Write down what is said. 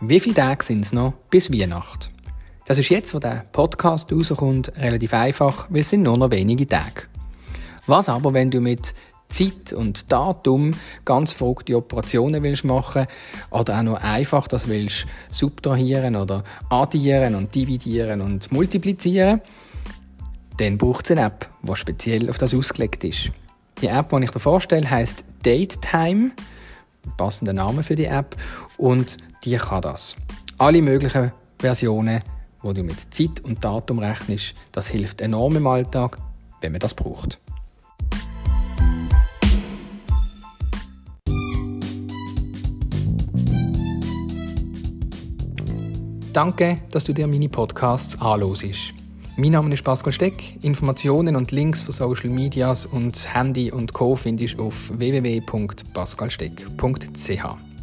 Wie viele Tage sind es noch bis Weihnachten? Das ist jetzt, wo der Podcast rauskommt, relativ einfach, weil es sind nur noch wenige Tage. Was aber, wenn du mit Zeit und Datum ganz verrückte Operationen willst machen oder auch nur einfach das willst subtrahieren oder addieren und dividieren und multiplizieren, dann braucht es eine App, die speziell auf das ausgelegt ist. Die App, die ich dir vorstelle, heißt DateTime, passender Name für die App, und die kann das. Alle möglichen Versionen, wo du mit Zeit und Datum rechnest, das hilft enorm im Alltag, wenn man das braucht. Danke, dass du dir meine Podcasts anhörst. Mein Name ist Pascal Steck. Informationen und Links für Social Medias und Handy und Co. findest du auf www.pascalsteck.ch.